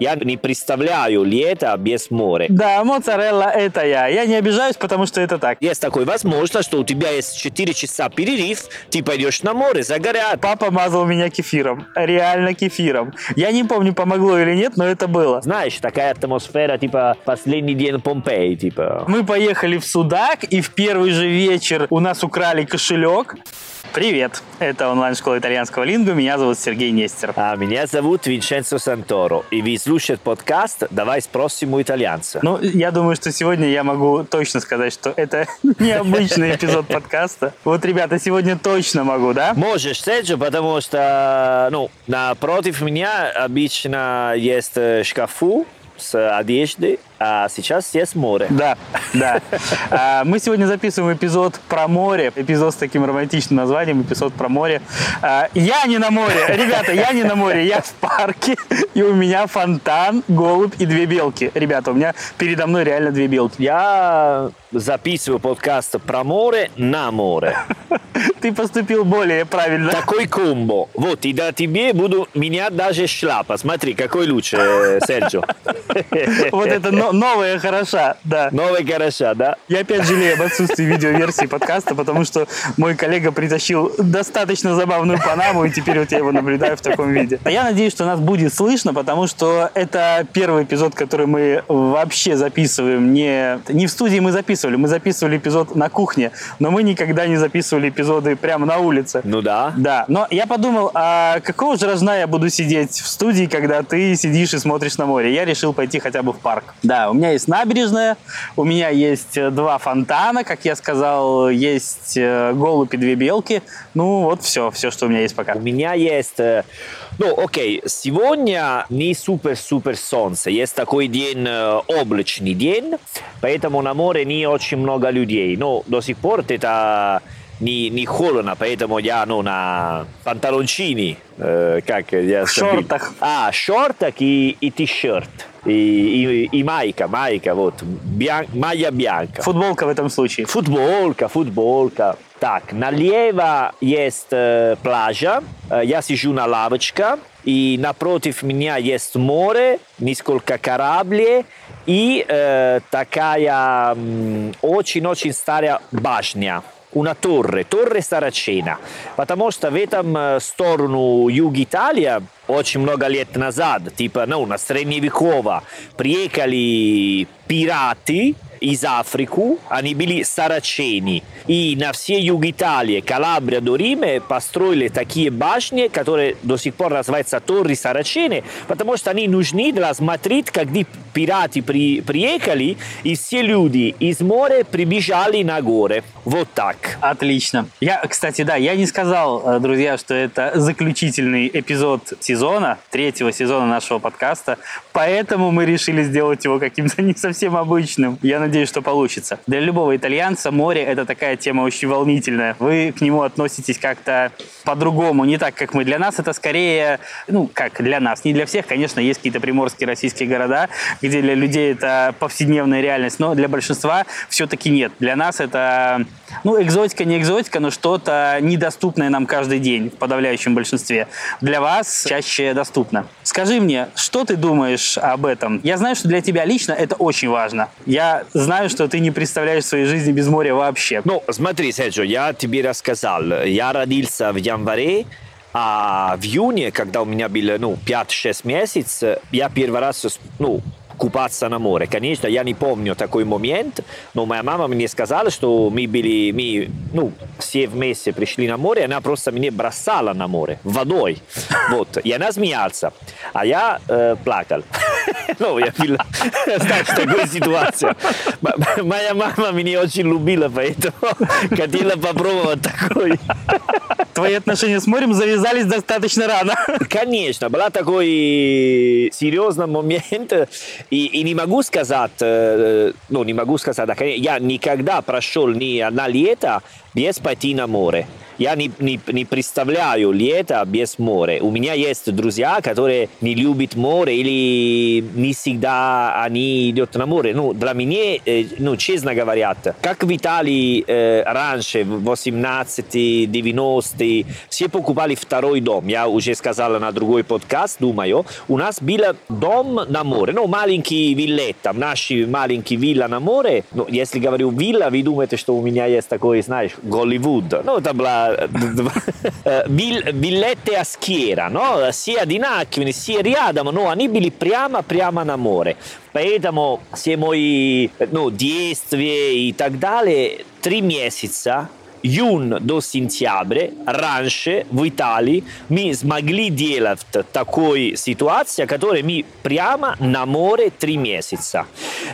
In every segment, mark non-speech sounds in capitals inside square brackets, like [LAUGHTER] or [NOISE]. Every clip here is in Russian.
Я не представляю лето без моря. Да, моцарелла это я. Я не обижаюсь, потому что это так. Есть такой возможность, что у тебя есть 4 часа перерыв, ты пойдешь на море, загорят. Папа мазал меня кефиром. Реально кефиром. Я не помню, помогло или нет, но это было. Знаешь, такая атмосфера, типа, последний день Помпеи, типа. Мы поехали в Судак, и в первый же вечер у нас украли кошелек. Привет, это онлайн-школа итальянского лингу, меня зовут Сергей Нестер. А меня зовут Винченцо Санторо, и вы слушаете подкаст «Давай спросим у итальянца». Ну, я думаю, что сегодня я могу точно сказать, что это [LAUGHS] необычный эпизод подкаста. Вот, ребята, сегодня точно могу, да? Можешь, Серджо, потому что, ну, напротив меня обычно есть шкафу с одеждой, а сейчас есть море. Да, да. А, мы сегодня записываем эпизод про море, эпизод с таким романтичным названием, эпизод про море. А, я не на море, ребята, я не на море, я в парке, и у меня фонтан, голубь и две белки. Ребята, у меня передо мной реально две белки. Я записываю подкаст про море на море. [LAUGHS] Ты поступил более правильно. Такой комбо. Вот, и да тебе буду менять даже шляпа. Смотри, какой лучше, э, Серджо. [LAUGHS] Вот это но- новая хороша, да. Новая хороша, да? Я опять жалею об отсутствии видеоверсии подкаста, потому что мой коллега притащил достаточно забавную панаму, и теперь вот я его наблюдаю в таком виде. А я надеюсь, что нас будет слышно, потому что это первый эпизод, который мы вообще записываем не, не в студии мы записывали, мы записывали эпизод на кухне, но мы никогда не записывали эпизоды прямо на улице. Ну да. Да, но я подумал, а какого же рожна я буду сидеть в студии, когда ты сидишь и смотришь на море? Я решил пойти хотя бы в парк. Да, у меня есть набережная, у меня есть э, два фонтана, как я сказал, есть э, голубь и две белки. Ну, вот все, все, что у меня есть пока. У меня есть... э, Ну, окей, сегодня не супер-супер солнце. Есть такой день, облачный день, поэтому на море не очень много людей. Но до сих пор это не, не холодно, поэтому я ну, на панталончини, э, как я шортах. А, шортах и, и t-shirt. И, и, и майка, майка, вот, бьян, майя бьянка. Футболка в этом случае. Футболка, футболка. Так, налево есть э, пляжа, Э, я сижу на лавочке, и напротив меня есть море, несколько кораблей и э, такая очень-очень старая башня. Una torre, torre Saracena. Потому что в этом э, сторону юг Италии очень много лет назад, типа, ну, на средневеково, приехали пираты из Африки, они были сарачени. И на все юг Италии, Калабрия до Рима построили такие башни, которые до сих пор называются Торри Сарачены, потому что они нужны для смотреть, когда пираты при, приехали, и все люди из моря прибежали на горы. Вот так. Отлично. Я, кстати, да, я не сказал, э, друзья, что это заключительный эпизод сезона, третьего сезона нашего подкаста, поэтому мы решили сделать его каким-то [LAUGHS] не совсем обычным. Я надеюсь, что получится. Для любого итальянца море – это такая тема очень волнительная. Вы к нему относитесь как-то по-другому, не так, как мы. Для нас это скорее, ну, как для нас, не для всех, конечно, есть какие-то приморские российские города, для людей это повседневная реальность, но для большинства все-таки нет. Для нас это, ну, экзотика, не экзотика, но что-то недоступное нам каждый день в подавляющем большинстве. Для вас чаще доступно. Скажи мне, что ты думаешь об этом? Я знаю, что для тебя лично это очень важно. Я знаю, что ты не представляешь своей жизни без моря вообще. Ну, смотри, Серджо, я тебе рассказал. Я родился в январе, а в июне, когда у меня было, ну, 5-6 месяцев, я первый раз, ну, купаться на море. Конечно, я не помню такой момент, но моя мама мне сказала, что мы были, мы, ну, все вместе пришли на море, она просто меня бросала на море водой. [LAUGHS] Вот, и она смеялся, а я э, плакал. [LAUGHS] Ну, я был, [LAUGHS] знаешь, такой ситуации. М- Моя мама меня очень любила, поэтому хотела попробовать такой. Твои отношения с морем завязались достаточно рано. Конечно, был такой серьезный момент, и, и не могу сказать, э, ну, не могу сказать, я никогда прошел ни одна лето без пойти на море. Я не, не, не представляю лето без моря. У меня есть друзья, которые не любят море или не всегда они идут на море. Ну, для меня, э, ну, честно говоря, как в Италии э, раньше, в 18-90 все покупали второй дом. Я уже сказал на другой подкаст, думаю. У нас был дом на море. Ну, маленький виллета, наши маленькие вилла на море. Ну, если говорю вилла, вы думаете, что у меня есть такой, знаешь, Голливуд. Ну, это была villette a schiera, no? sia di Nakvin, sia рядом, но они были прямо, прямо на море. Поэтому все мои ну, действия и так далее, три месяца июнь до сентября раньше в Италии мы смогли делать такой ситуации, которая мы прямо на море три месяца.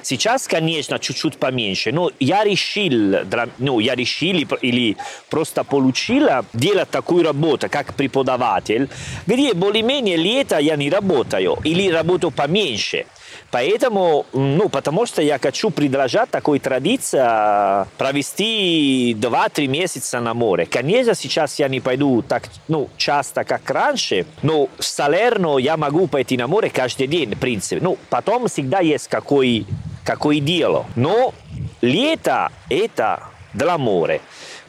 Сейчас, конечно, чуть-чуть поменьше, но я решил, ну, я решил или просто получил делать такую работу, как преподаватель, где более-менее лето я не работаю или работаю поменьше. Поэтому, ну, потому что я хочу предложить такой традиции а, провести 2-3 месяца на море. Конечно, сейчас я не пойду так ну, часто, как раньше, но в Салерно я могу пойти на море каждый день, в принципе. Ну, потом всегда есть какой, какое дело. Но лето – это для моря.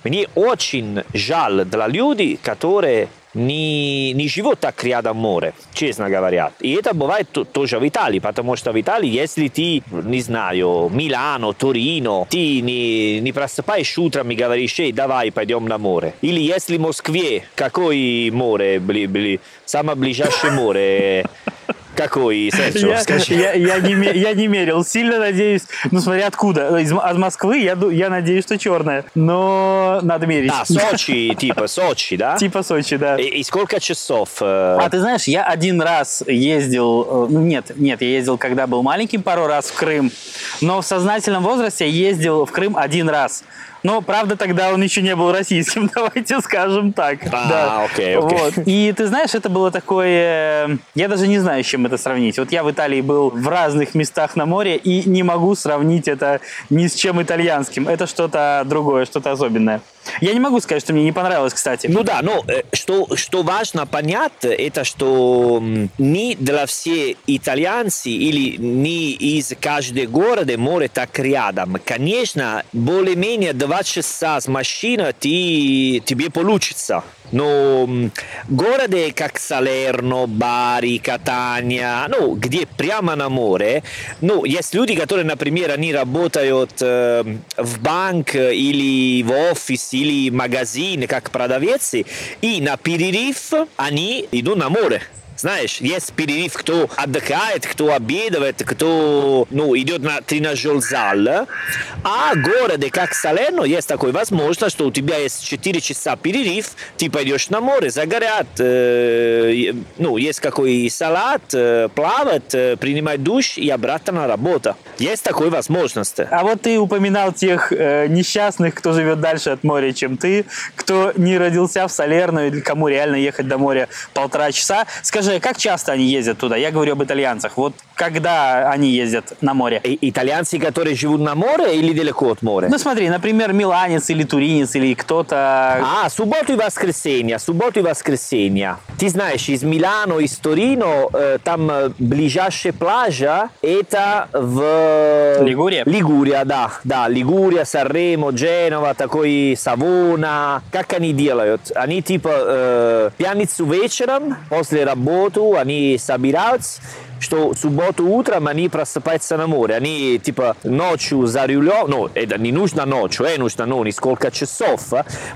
Мне очень жаль для людей, которые не, не живут так рядом море, честно говоря. И это бывает тоже в Италии, потому что в Италии, если ты, не знаю, Милано, Торино, ты не, не просыпаешь утром и говоришь, эй, давай пойдем на море. Или если в Москве, какое море, бли, бли, самое ближайшее море, какой, Серджио, я, скажи. Я, я, не, я не мерил. Сильно надеюсь, ну смотря откуда. Из, от Москвы я, я надеюсь, что черная. Но надо мерить. А, Сочи, типа Сочи, да? Типа Сочи, да. И, и сколько часов? Э... А ты знаешь, я один раз ездил, э, ну нет, нет, я ездил, когда был маленьким пару раз в Крым, но в сознательном возрасте ездил в Крым один раз. Но, правда, тогда он еще не был российским, [LAUGHS] давайте скажем так. А, да. окей, окей. Вот. И ты знаешь, это было такое... Я даже не знаю, с чем это сравнить. Вот я в Италии был в разных местах на море и не могу сравнить это ни с чем итальянским. Это что-то другое, что-то особенное. Я не могу сказать, что мне не понравилось, кстати. Ну да, но э, что, что важно понять, это что не для всех итальянцев или не из каждого города море так рядом. Конечно, более-менее два часа с машиной ты, тебе получится. Но города как Салерно, Бари, Катания, ну, где прямо на море, ну, есть люди, которые, например, они работают э, в банк или в офис или в магазин как продавцы, и на перерыв они идут на море. Знаешь, есть перерыв, кто отдыхает, кто обедает, кто ну, идет на тренажер зал. А городе, как Салерно, есть такой возможность, что у тебя есть 4 часа перерыв, ты пойдешь на море, загорят, э, ну, есть какой салат, э, плавать, э, принимать душ и обратно на работу. Есть такой возможность. А вот ты упоминал тех э, несчастных, кто живет дальше от моря, чем ты, кто не родился в Салерно, или кому реально ехать до моря полтора часа. Скажи, Скажи, как часто они ездят туда? Я говорю об итальянцах. Вот когда они ездят на море? И, итальянцы, которые живут на море или далеко от моря? Ну смотри, например, миланец или туринец или кто-то... А, субботу и воскресенье, субботу и воскресенье. Ты знаешь, из Милано, из Торино, э, там э, ближайшая пляжа, это в... Лигурия? Лигурия, да, да, Лигурия, Санремо, Женова, такой Савона. Как они делают? Они типа э, пьяницу вечером, после работы, субботу они собираются, что в субботу утром они просыпаются на море. Они типа ночью за рулем, ну, это не нужно ночью, э, нужно ну, несколько часов,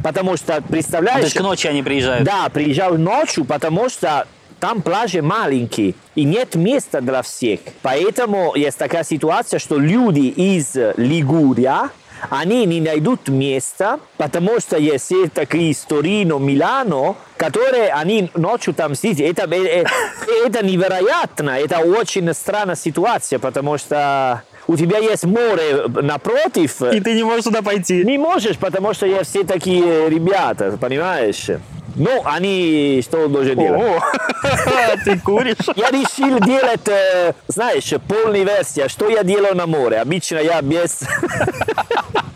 потому что, представляешь... То есть к ночи они приезжают? Да, приезжают ночью, потому что там пляжи маленькие, и нет места для всех. Поэтому есть такая ситуация, что люди из Лигурия, они не найдут места, потому что есть такие Торино, Милано, которые они ночью там сидят. Это, это, это невероятно, это очень странная ситуация, потому что у тебя есть море напротив. И ты не можешь туда пойти. Не можешь, потому что есть все такие ребята, понимаешь? Ну, они что должны делать? О, [LAUGHS] ты куришь? Я решил делать, э, знаешь, полная версия, что я делаю на море. Обычно я без... [LAUGHS]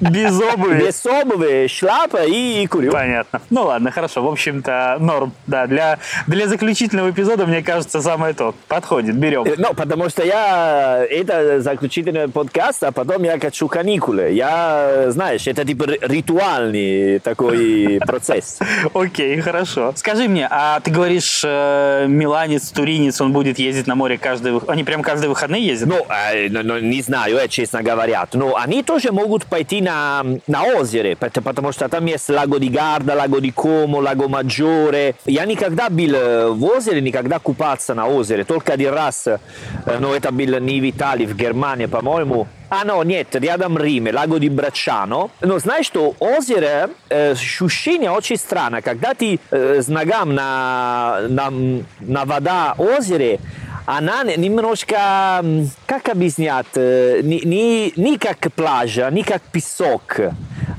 Без обуви. Без обуви, шляпа и курю. Понятно. Ну ладно, хорошо. В общем-то, норм. Да, для, для заключительного эпизода, мне кажется, самое то. Подходит, берем. Ну, потому что я... Это заключительный подкаст, а потом я хочу каникулы. Я, знаешь, это типа ритуальный такой [LAUGHS] процесс. Окей, хорошо. Скажи мне, а ты говоришь, э, миланец, туринец, он будет ездить на море каждый... Они прям каждые выходные ездят? Ну, э, ну, ну, не знаю, э, честно говоря. Но они тоже могут пойти на, на озеро, пот- потому что там есть Лаго di Garda, Лаго di Como, Лаго Maggiore. Я никогда был э, в озере, никогда купаться на озере. Только один раз, э, но это был не в Италии, в Германии, по-моему. А, no, нет, рядом Риме, Лаго di Брачано. Но знаешь что, озеро, э, ощущение очень странно. Когда ты э, с ногам на, на, на вода озере, она не- немножко, м, как объяснять, э, не, не, не как пляжа, не как песок.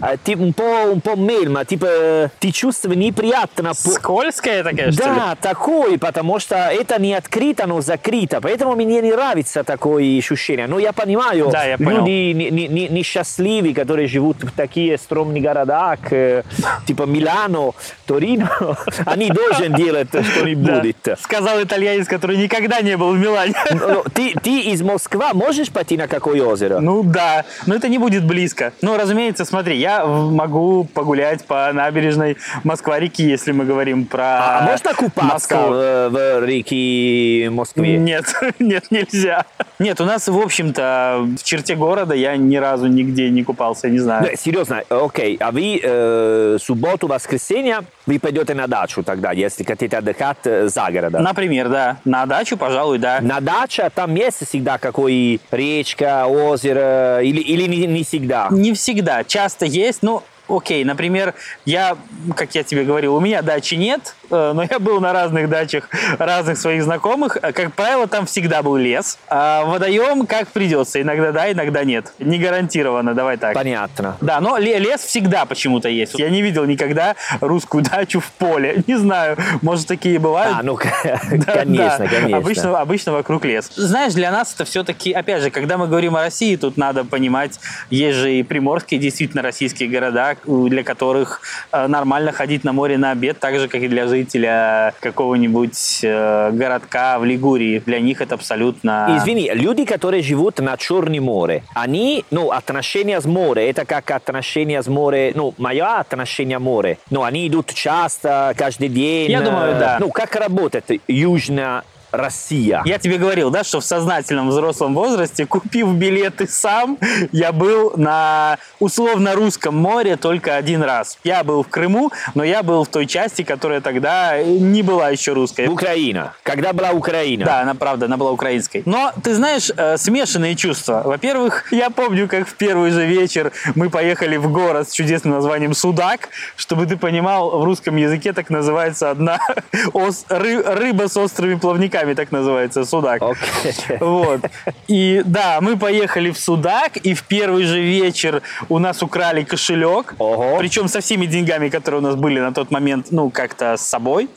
Un po', un po' мельма, типа э, ты чувствуешь неприятно. Скользкая такая, что ли? Да, такой, потому что это не открыто, но закрыто. Поэтому мне не нравится такое ощущение. Но я понимаю, Да, я понял. люди не- не- не- которые живут в такие стрёмные города, как, э, типа Милано, Торино, [LAUGHS] они должны делать Да. что-нибудь. Сказал итальянец, который никогда не был в Милане. Ну, Ты, ты из Москвы можешь пойти на какое озеро? Ну да, но это не будет близко. Ну, разумеется, смотри, я могу погулять по набережной Москва-реки, если мы говорим про а можно купаться Москву. в, в реке Москве? Нет, [LAUGHS] нет, нельзя. Нет, у нас, в общем-то, в черте города я ни разу нигде не купался, не знаю. Ну, серьезно, окей, а вы э, субботу, воскресенье, вы пойдете на дачу тогда, если хотите отдыхать э, за городом? Например, да, на дачу, пожалуй, да. На даче там есть всегда какой речка, озеро, или, или не, не всегда? Не всегда, часто есть, есть, но nu, Окей, например, я, как я тебе говорил, у меня дачи нет, э, но я был на разных дачах разных своих знакомых. Э, Как правило, там всегда был лес. А водоем как придется. Иногда да, иногда нет. Не гарантированно, давай так. Понятно. Да, но ле- лес всегда почему-то есть. Я не видел никогда русскую дачу в поле. [LAUGHS] Не знаю, может, такие бывают. А, ну, [LAUGHS] Да, конечно, да. конечно. Обычно, обычно вокруг лес. Знаешь, для нас это все-таки, опять же, когда мы говорим о России, тут надо понимать, есть же и приморские, действительно, российские города, для которых э, нормально ходить на море на обед, так же, как и для жителя какого-нибудь э, городка в Лигурии. Для них это абсолютно... Извини, люди, которые живут на Черном море, они, ну, отношения с морем, это как отношения с морем, ну, мое отношение к морю, ну, они идут часто, каждый день. Я думаю, э, да. Ну, как работает Южная Россия? Я тебе говорил, да, что в сознательном взрослом возрасте, купив билеты сам, я был на условно русском море только один раз. Я был в Крыму, но я был в той части, которая тогда не была еще русской. Украина. Когда была Украина? Да, она правда, она была украинской. Но ты знаешь, э, смешанные чувства. Во-первых, я помню, как в первый же вечер мы поехали в город с чудесным названием Судак. Чтобы ты понимал, в русском языке так называется одна [LAUGHS] ос- ры- рыба с острыми плавниками, так называется Судак. Окей. Вот. И да, мы поехали в Судак, и в первый же вечер у нас украли кошелек. Ого. Причем со всеми деньгами, которые у нас были на тот момент, ну, как-то с собой.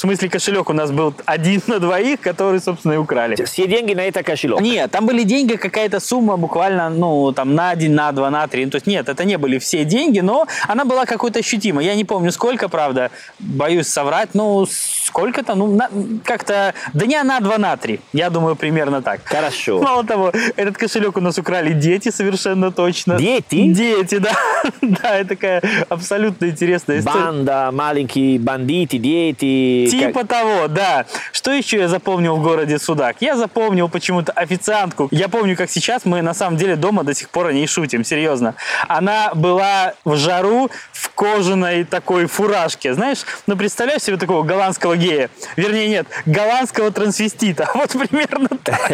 В смысле, кошелек у нас был один на двоих, который, собственно, и украли. Все деньги на это кошелек. Нет, там были деньги, какая-то сумма буквально, ну, там, на один, на два, на три. Ну, то есть, нет, это не были все деньги, но она была какой-то ощутимой. Я не помню, сколько, правда, боюсь соврать, ну, сколько-то, ну, на- как-то дня на два, на три. Я думаю, примерно так. Хорошо. Мало того, этот кошелек у нас украли дети совершенно точно. Дети? Дети, [LAUGHS] да. Да, это такая абсолютно интересная история. Банда, маленькие бандиты, дети. Типа того, да. Что еще я запомнил в городе Судак? Я запомнил почему-то официантку. Я помню, как сейчас мы на самом деле дома до сих пор о ней шутим, серьезно. Она была в жару в кожаной такой фуражке. Знаешь, ну представляешь себе такого голландского гея? Вернее, нет, голландского трансвестита. [LAUGHS] Вот примерно так.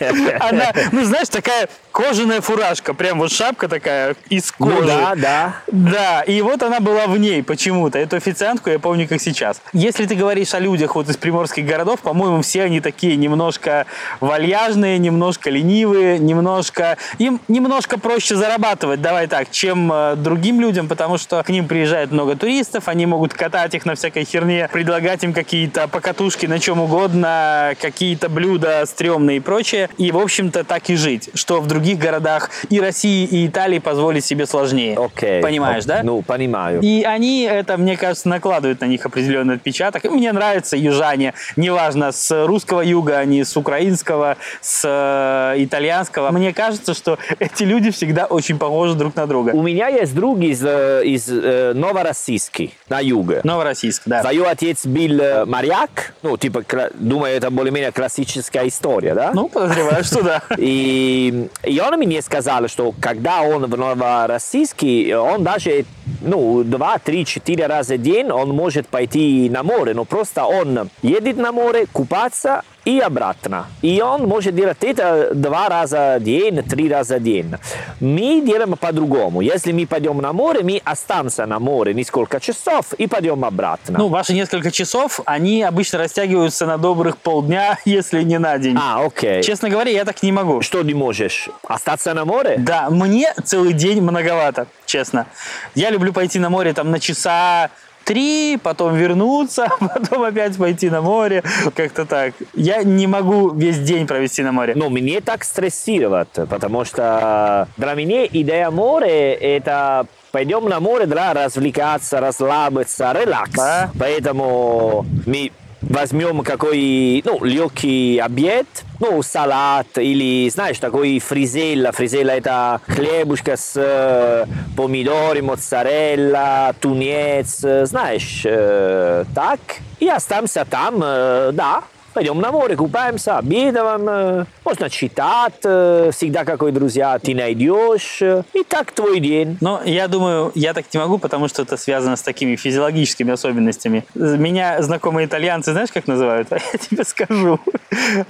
[LAUGHS] Она, ну знаешь, такая кожаная фуражка, прям вот шапка такая из кожи. Ну да, да. Да, и вот она была в ней почему-то. Эту официантку я помню как сейчас. Если ты говоришь о людях вот из приморских городов, по-моему, все они такие немножко вальяжные, немножко ленивые, немножко... Им немножко проще зарабатывать, давай так, чем э, другим людям, потому что к ним приезжает много туристов, они могут катать их на всякой херне, предлагать им какие какие-то покатушки на чем угодно, какие-то блюда стрёмные и прочее. И, в общем-то, так и жить. Что в других городах и России, и Италии позволить себе сложнее. Окей. Понимаешь, да? Ну, понимаю. И они это, мне кажется, накладывают на них определенный отпечаток. Мне нравятся южане, неважно, с русского юга, они с украинского, с э, итальянского. Мне кажется, что [LAUGHS] эти люди всегда очень похожи друг на друга. У меня есть друг из, э, из э, Новороссийски, на юге. Новороссийск, да. Твой отец был э, моряк, ну, типа, кра- думаю, это более-менее классическая история, да? Ну, подозреваю, что да. [LAUGHS] И, и он мне сказал, что когда он в Новороссийске, он даже ну, два, три, четыре раза в день он может пойти на море, но просто он едет на море, купаться и обратно. И он может делать это два раза в день, три раза в день. Мы делаем по-другому. Если мы пойдем на море, мы останемся на море несколько часов и пойдем обратно. Ну, ваши несколько часов, они обычно растягиваются на добрых полдня, если не на день. а, окей. Честно говоря, я так не могу. Что ты можешь? Остаться на море? Да, мне целый день многовато, честно. Я люблю пойти на море там на часа три, потом вернуться, [LAUGHS] потом опять пойти на море, как-то так. Я не могу весь день провести на море. Но мне так стрессировать, потому что для меня идея моря это пойдем на море для развлекаться, расслабиться, релакс. Да. Поэтому мы возьмем какой, ну, легкий обед, ну, салат или, знаешь, такой фризелла. Фризелла это хлебушка с э, помидоры, моцарелла, тунец, э, знаешь, э, так. И останемся там, да, Пойдем на море, купаемся, обедаем, э, можно читать, э, всегда какой друзья ты найдешь. И так твой день. Но я думаю, я так не могу, потому что это связано с такими физиологическими особенностями. Меня знакомые итальянцы, знаешь, как называют? [LAUGHS] А я тебе скажу.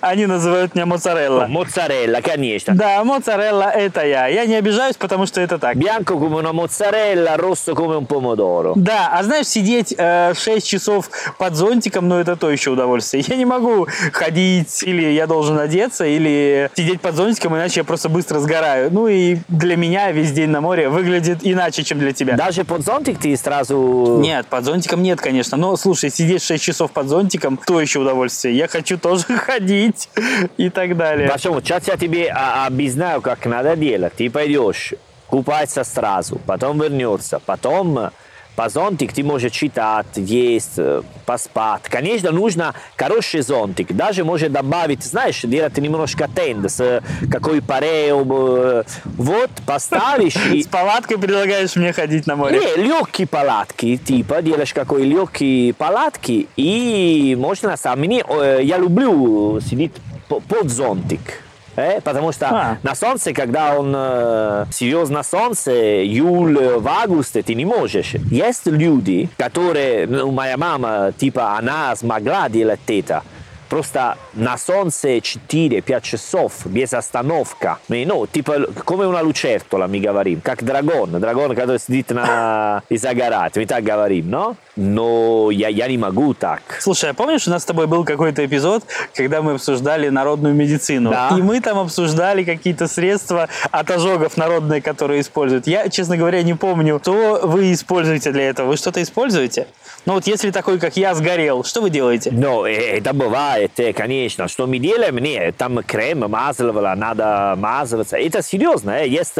Они называют меня моцарелла. Моцарелла, конечно. Да, моцарелла это я. Я не обижаюсь, потому что это так. Bianco come una mozzarella, rosso come un pomodoro. Да, а знаешь, сидеть э, 6 часов под зонтиком, ну это то еще удовольствие. Я не могу ходить, или я должен одеться, или сидеть под зонтиком, иначе я просто быстро сгораю. Ну и для меня весь день на море выглядит иначе, чем для тебя. Даже под зонтик ты сразу... Нет, под зонтиком нет, конечно. Но слушай, сидеть 6 часов под зонтиком, то еще удовольствие. Я хочу тоже [LAUGHS] ходить и так далее. Почему? Сейчас я тебе объясняю, как надо делать. Ты пойдешь, купаться сразу, потом вернется, потом по зонтик ты можешь читать, есть, э, поспать. Конечно, нужно хороший зонтик. Даже может добавить, знаешь, делать немножко тенд с какой парео. э, Вот, поставишь [LAUGHS] и... С палаткой предлагаешь мне ходить на море? Не, легкие палатки, типа, делаешь какой легкие палатки, и можно сам. Мне, э, я люблю сидеть по- под зонтик. Э, потому что А. на солнце, когда он э, серьезно солнце, июль, э, в августе, ты не можешь. Есть люди, которые, ну, моя мама, типа, она смогла делать это. Просто на солнце 4-5 часов без остановка. И, Ну, типа, come una lucertola, мы говорим. Как дракон. Дракон, который сидит на... [LAUGHS] и загорает. Мы так говорим, но? Но я, я не могу так. Слушай, а помнишь, у нас с тобой был какой-то эпизод, когда мы обсуждали народную медицину? Да. И мы там обсуждали какие-то средства от ожогов народные, которые используют. Я, честно говоря, не помню, что вы используете для этого. Вы что-то используете? Ну вот если такой, как я, сгорел, что вы делаете? Но э, это бывает, э, конечно. Что мы делаем? Нет, там крем мазывала, надо мазываться. Это серьезно. э. Есть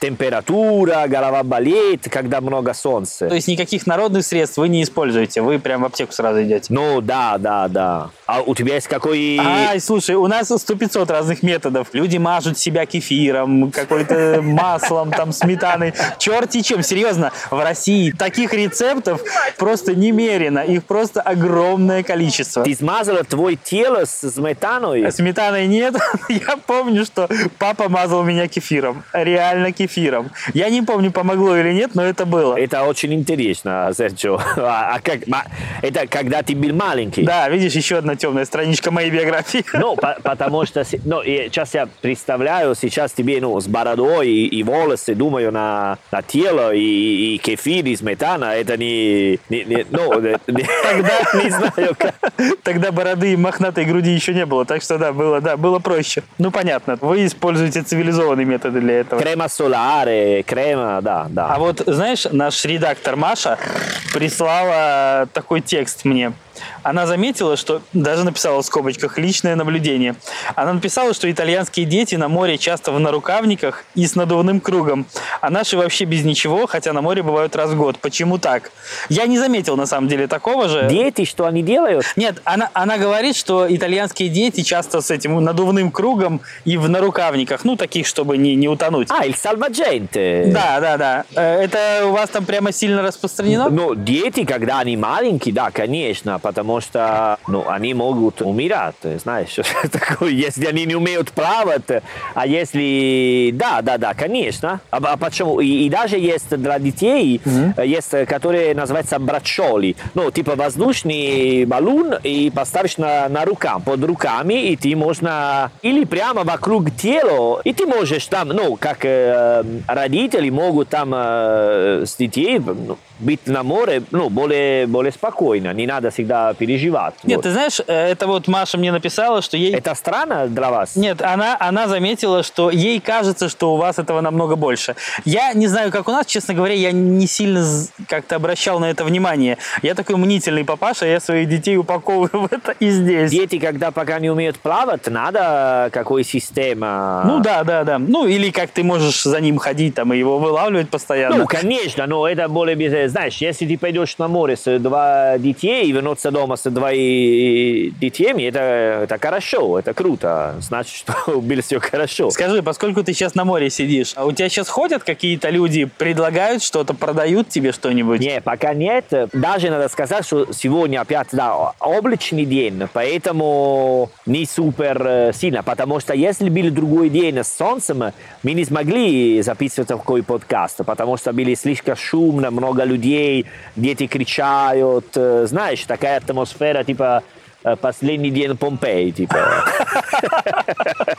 температура, голова болит, когда много солнца. То есть никаких народных средств вы не используете, вы прям в аптеку сразу идете. Ну, да, да, да. А у тебя есть какой... Ай, слушай, у нас сто 500 разных методов. Люди мажут себя кефиром, какой-то [LAUGHS] маслом, там, сметаной. Черти чем, серьезно, в России таких рецептов просто немерено. Их просто огромное количество. Ты смазала твое тело с сметаной? Сметаны нет. [LAUGHS] Я помню, что папа мазал меня кефиром. Реально кефиром. Я не помню, помогло или нет, но это было. Это очень интересно, Серджо. [LAUGHS] А, а как, это когда ты был маленький? Да, видишь, еще одна темная страничка моей биографии. [LAUGHS] Ну, по- потому что ну, сейчас я представляю, сейчас тебе ну, с бородой и, и волосы, думаю, на, на тело и, и кефир, и сметана, это не, не, не- ну, не- Тогда [LAUGHS] не знаю. Тогда бороды и мохнатой груди еще не было, так что да, было, да, было проще. Ну понятно, вы используете цивилизованные методы для этого. Крема соларе, крема, да, да. А вот, знаешь, наш редактор Маша прислала такой текст мне. Она заметила, что даже написала в скобочках личное наблюдение. Она написала, что итальянские дети на море часто в нарукавниках и с надувным кругом, а наши вообще без ничего, хотя на море бывают раз в год. Почему так? Я не заметил на самом деле такого же. Дети, что они делают? Нет, она, она говорит, что итальянские дети часто с этим надувным кругом и в нарукавниках, ну, таких, чтобы не, не утонуть. А, il salvagente. Да, да, да. Э, Это у вас там прямо сильно распространено? Ну, дети, когда они маленькие, да, конечно, потому что ну, они могут умирать, знаешь, [LAUGHS] такое, если они не умеют плавать, а если... Да, да, да, конечно. А, а почему? И, и даже есть для детей, mm-hmm. есть, которые называются брачоли, ну, типа воздушный баллон, и поставишь на, на рукам, под руками, и ты можно... Или прямо вокруг тела, и ты можешь там, ну, как э, родители могут там э, с детей ну, быть на море, ну, более, более спокойно, не надо всегда переживать. Нет, вот. ты знаешь, э, это вот Маша мне написала, что ей... Это странно для вас? Нет, она, она заметила, что ей кажется, что у вас этого намного больше. Я не знаю, как у нас, честно говоря, я не сильно как-то обращал на это внимание. Я такой мнительный папаша, я своих детей упаковываю [LAUGHS] в это и здесь. Дети, когда пока не умеют плавать, надо какой система? Ну да, да, да. Ну или как ты можешь за ним ходить там и его вылавливать постоянно. Ну, конечно, но это более... без- Знаешь, если ты пойдешь на море с два детей и вернуться дома с двоими детьми, это, это хорошо, это круто. Значит, что [LAUGHS] было все хорошо. Скажи, поскольку ты сейчас на море сидишь, а у тебя сейчас ходят какие-то люди, предлагают что-то, продают тебе что-нибудь? Не, пока нет. Даже надо сказать, что сегодня опять, да, облачный день, поэтому не супер э, сильно, потому что если был другой день с солнцем, мы не смогли записывать такой подкаст, потому что были слишком шумно, много людей, дети кричают, э, знаешь, такая атмосфера, типа, э, последний день Помпеи, типа.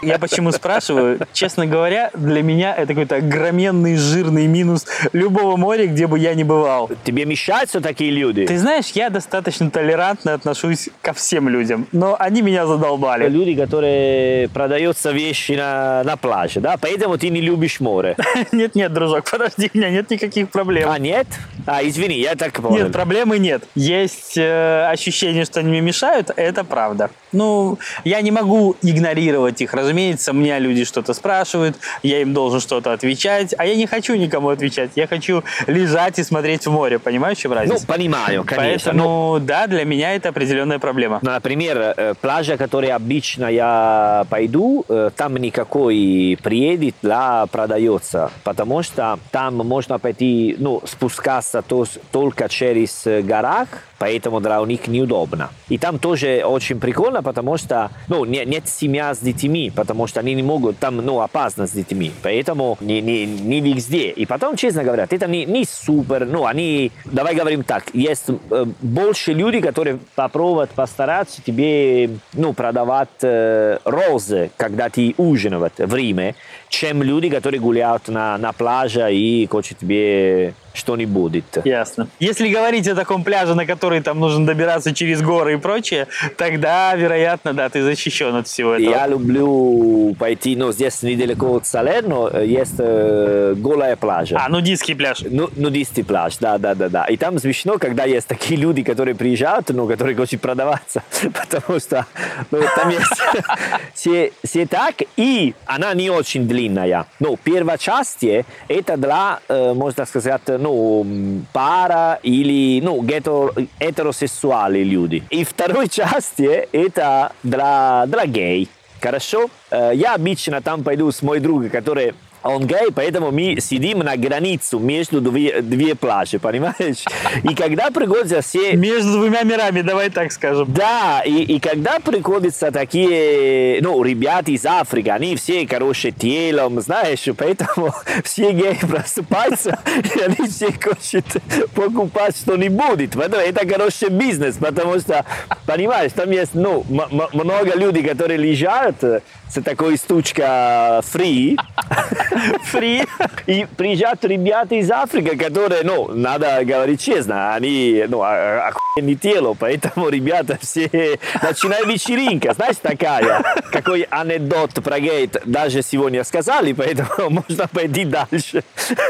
Я почему спрашиваю? Честно говоря, для меня это какой-то огроменный жирный минус любого моря, где бы я ни бывал. Тебе мешают все такие люди? Ты знаешь, я достаточно толерантно отношусь ко всем людям, но они меня задолбали. Люди, которые продаются вещи на, на пляже, да? Поэтому ты не любишь море. [LAUGHS] Нет-нет, дружок, подожди, у меня нет никаких проблем. А, нет? А, извини, я так понял. Нет, проблемы нет. Есть э, ощущение, что они мне мешают, это правда. Ну, я не могу игнорировать их. Разумеется, меня люди что-то спрашивают, я им должен что-то отвечать, а я не хочу никому отвечать. Я хочу лежать и смотреть в море. Понимаешь, чем Ну, разница? понимаю, конечно. Ну, Поэтому, да, для меня это определенная проблема. Например, э, плажа, которая обычно я пойду, э, там никакой приедет для продается, потому что там можно пойти, ну, спускаться то- только через горах, поэтому для них неудобно. И там тоже очень прикольно, потому что, ну, не- нет семья с детьми, потому что они не могут, там, ну, опасно с детьми, поэтому не, не, не везде. И потом, честно говоря, это не, не супер, ну, они, давай говорим так, есть э, больше людей, которые попробуют постараться тебе, ну, продавать э, розы, когда ты ужинаешь в Риме, чем люди, которые гуляют на, на пляже и хотят тебе что-нибудь. Ясно. Если говорить о таком пляже, на который там нужно добираться через горы и прочее, тогда, вероятно, да, ты защищен от всего этого. Я люблю пойти, ну, здесь недалеко от Салерно э, есть э, голая пляжа. А, нудистский пляж. Ну, нудистый пляж, да, да, да, да. И там смешно, когда есть такие люди, которые приезжают, ну, которые хотят продаваться, [LAUGHS] потому что ну, там есть [LAUGHS] все, все так, и она не очень длинная. Ну, первая часть это для, можно сказать, ну, пара или, ну, гетеро, гетеросексуальные люди. И второй части это для, для гей. Хорошо? Я обычно там пойду с мой друг, который он гей, поэтому мы сидим на границу между две, две пляжи, понимаешь? И когда приходят все... Между двумя мирами, давай так скажем. Да, и, и когда приходятся такие, ну, ребята из Африки, они все, короче, телом, знаешь, поэтому [LAUGHS] все геи просыпаются, [LAUGHS] и они все хотят покупать что-нибудь. Поэтому это, короче, бизнес, потому что, понимаешь, там есть, ну, много людей, которые лежат с такой штучкой free, [LAUGHS] Фри. И приезжают ребята из Африки, которые, ну, надо говорить честно, они, ну, охуенное тело, поэтому ребята все начинают вечеринка, знаешь, такая, какой анекдот про гейт даже сегодня сказали, поэтому можно пойти дальше.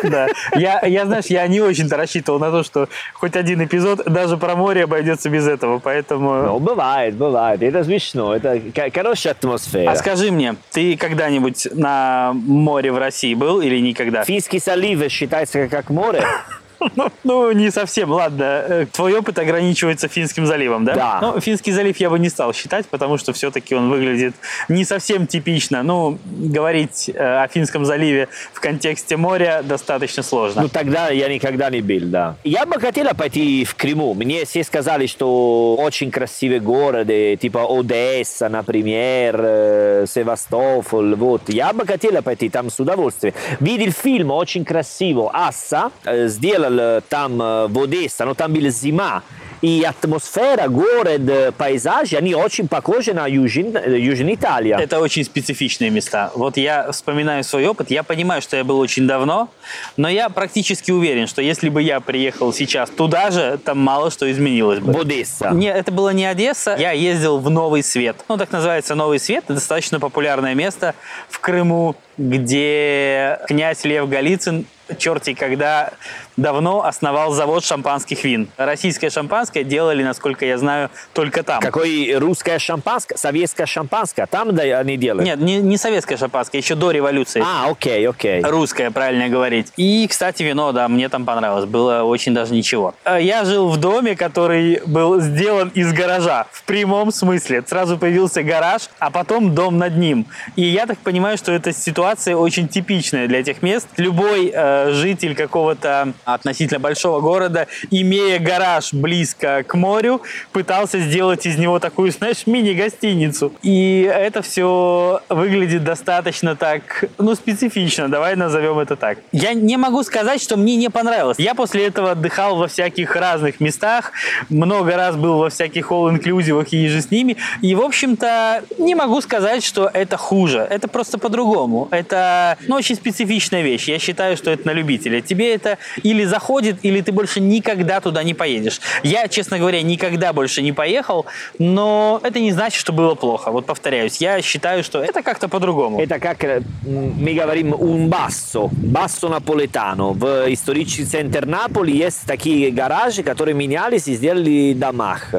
Да. Я, я, знаешь, я не очень-то рассчитывал на то, что хоть один эпизод даже про море обойдется без этого, поэтому... Ну, бывает, бывает, это смешно, это хорошая атмосфера. А скажи мне, ты когда-нибудь на море в России был или никогда? Финский залив считается как море? [LAUGHS] Ну, ну, не совсем, ладно. Э, Твой опыт ограничивается Финским заливом, да? Да. Ну, Финский залив я бы не стал считать, потому что все-таки он выглядит не совсем типично. Ну, говорить э, о Финском заливе в контексте моря достаточно сложно. Ну, тогда я никогда не был, да. Я бы хотела пойти в Крыму. Мне все сказали, что очень красивые города, типа Одесса, например, э, Севастополь, вот. Я бы хотела пойти там с удовольствием. Видел фильм очень красиво, Асса, сделал э, там э, в Одессе, но там была зима. И атмосфера, город, пейзажи, они очень похожи на Южин, Южная Италия. Это очень специфичные места. Вот я вспоминаю свой опыт, я понимаю, что я был очень давно, но я практически уверен, что если бы я приехал сейчас туда же, там мало что изменилось бы. Одесса. Не, это было не Одесса. Я ездил в Новый Свет. Ну, так называется Новый Свет. Это достаточно популярное место в Крыму, где князь Лев Голицын черти когда давно основал завод шампанских вин. Российское шампанское делали, насколько я знаю, только там. Какой русское шампанское, советское шампанское, там да, они делают? Нет, не, не советское шампанское, еще до революции. А, окей, окей. Русское, правильно говорить. И, кстати, вино, да, мне там понравилось. Было очень даже ничего. Э, Я жил в доме, который был сделан из гаража. В прямом смысле. Сразу появился гараж, а потом дом над ним. И я так понимаю, что эта ситуация очень типичная для этих мест. Любой э, житель какого-то относительно большого города, имея гараж близко к морю, пытался сделать из него такую, знаешь, мини-гостиницу. И это все выглядит достаточно так, ну, специфично. Давай назовем это так. Я не могу сказать, что мне не понравилось. Я после этого отдыхал во всяких разных местах, много раз был во всяких all-инклюзивах и еже с ними. И, в общем-то, не могу сказать, что это хуже. Это просто по-другому. Это, ну, очень специфичная вещь. Я считаю, что это на любителя. Тебе это или заходит, или ты больше никогда туда не поедешь. Я, честно говоря, никогда больше не поехал, но это не значит, что было плохо. Вот повторяюсь, я считаю, что это как-то по-другому. Это как э, мы говорим un basso, basso наполитано. В исторический центр Наполи есть такие гаражи, которые менялись и сделали домах.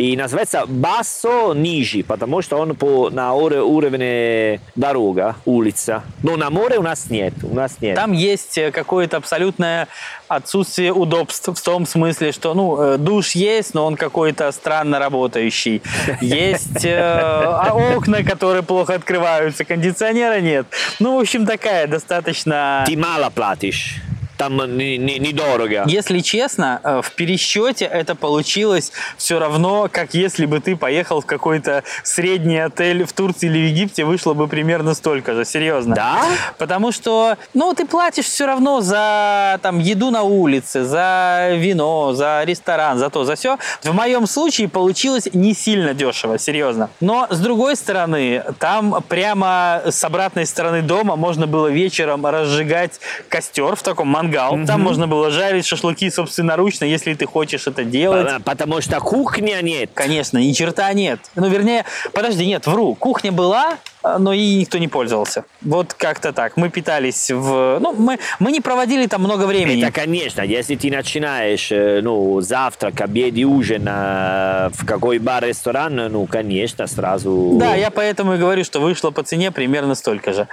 И называется basso ниже, потому что он по, на ур- уровне дорога, улица. Но на море у нас нет, у нас нет. Там есть э, какое-то абсолютное отсутствие удобств в том смысле, что ну э, душ есть, но он какой-то странно работающий. [LAUGHS] Есть э, а окна, которые плохо открываются, кондиционера нет. Ну, в общем, такая достаточно... Ты мало платишь. Там не- не- недорого. Если честно, э, в пересчете это получилось все равно, как если бы ты поехал в какой-то средний отель в Турции или в Египте, вышло бы примерно столько же, серьезно. Да? Потому что, ну, ты платишь все равно за там еду на улице, за вино, за ресторан, за то, за все. В моем случае получилось не сильно дешево, серьезно. Но с другой стороны, там прямо с обратной стороны дома можно было вечером разжигать костер в таком мангал. Там можно было жарить шашлыки собственноручно, если ты хочешь это делать. Потому что кухня нет. Конечно, ни черта нет. Ну, вернее, подожди, нет, вру. Кухня была, но и никто не пользовался. Вот как-то так. Мы питались в... Ну, мы, мы не проводили там много времени. Это, конечно, если ты начинаешь, э, ну, завтрак, обед и ужин э, в какой бар, ресторан, ну, конечно, сразу... Да, я поэтому и говорю, что вышло по цене примерно столько же.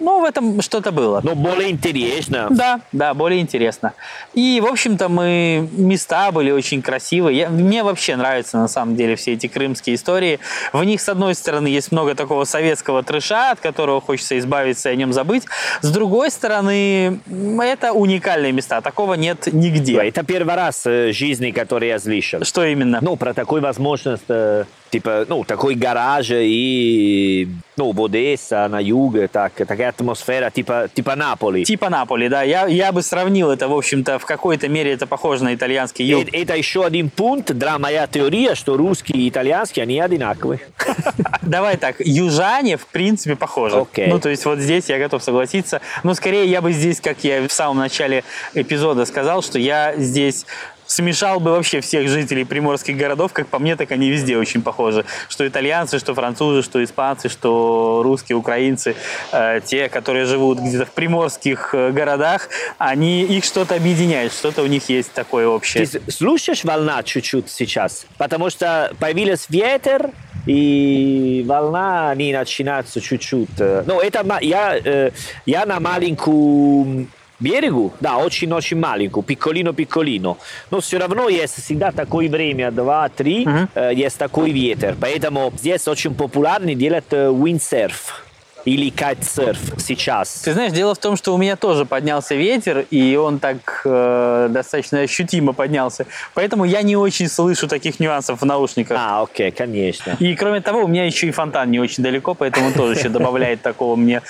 Ну, в этом что-то было. Но более интересно. Да, да, более интересно. И, в общем-то, мы места были очень красивые. Я- мне вообще нравятся, на самом деле, все эти крымские истории. В них, с одной стороны, есть много такого советского трэша, от которого хочется избавиться и о нем забыть. С другой стороны, это уникальные места. Такого нет нигде. Это первый раз э, в жизни, который я слышал. Что именно? Ну, про такую возможность э, типа, ну, такой гараж и, ну, в Одесса, на юге, так, такая атмосфера, типа, типа Наполи. Типа Наполи, да. Я, я бы сравнил это, в общем-то, в какой-то мере это похоже на итальянский юг. Это, это еще один пункт для моя теория, что русские и итальянские, они одинаковые. [LAUGHS] Давай так, южане, в принципе, похожи. Окей. Ну, то есть вот здесь я готов согласиться. Но скорее я бы здесь, как я в самом начале эпизода сказал, что я здесь смешал бы вообще всех жителей приморских городов, как по мне, так они везде очень похожи. Что итальянцы, что французы, что испанцы, что русские, украинцы, э, те, которые живут где-то в приморских э, городах, они их что-то объединяет, что-то у них есть такое общее. Ты слушаешь волна чуть-чуть сейчас? Потому что появился ветер, и волна не начинается чуть-чуть. Ну, это я, э, я на маленькую берегу, да, очень-очень маленькую, пикколино-пикколино. Но все равно есть всегда такое время, 2-3, Мгм. э, есть такой ветер. Поэтому здесь очень популярно делать э, windsurf или кайтсерф сейчас. Ты знаешь, дело в том, что у меня тоже поднялся ветер, и он так э, достаточно ощутимо поднялся. Поэтому я не очень слышу таких нюансов в наушниках. А, окей, конечно. И кроме того, у меня еще и фонтан не очень далеко, поэтому он тоже еще добавляет такого мне.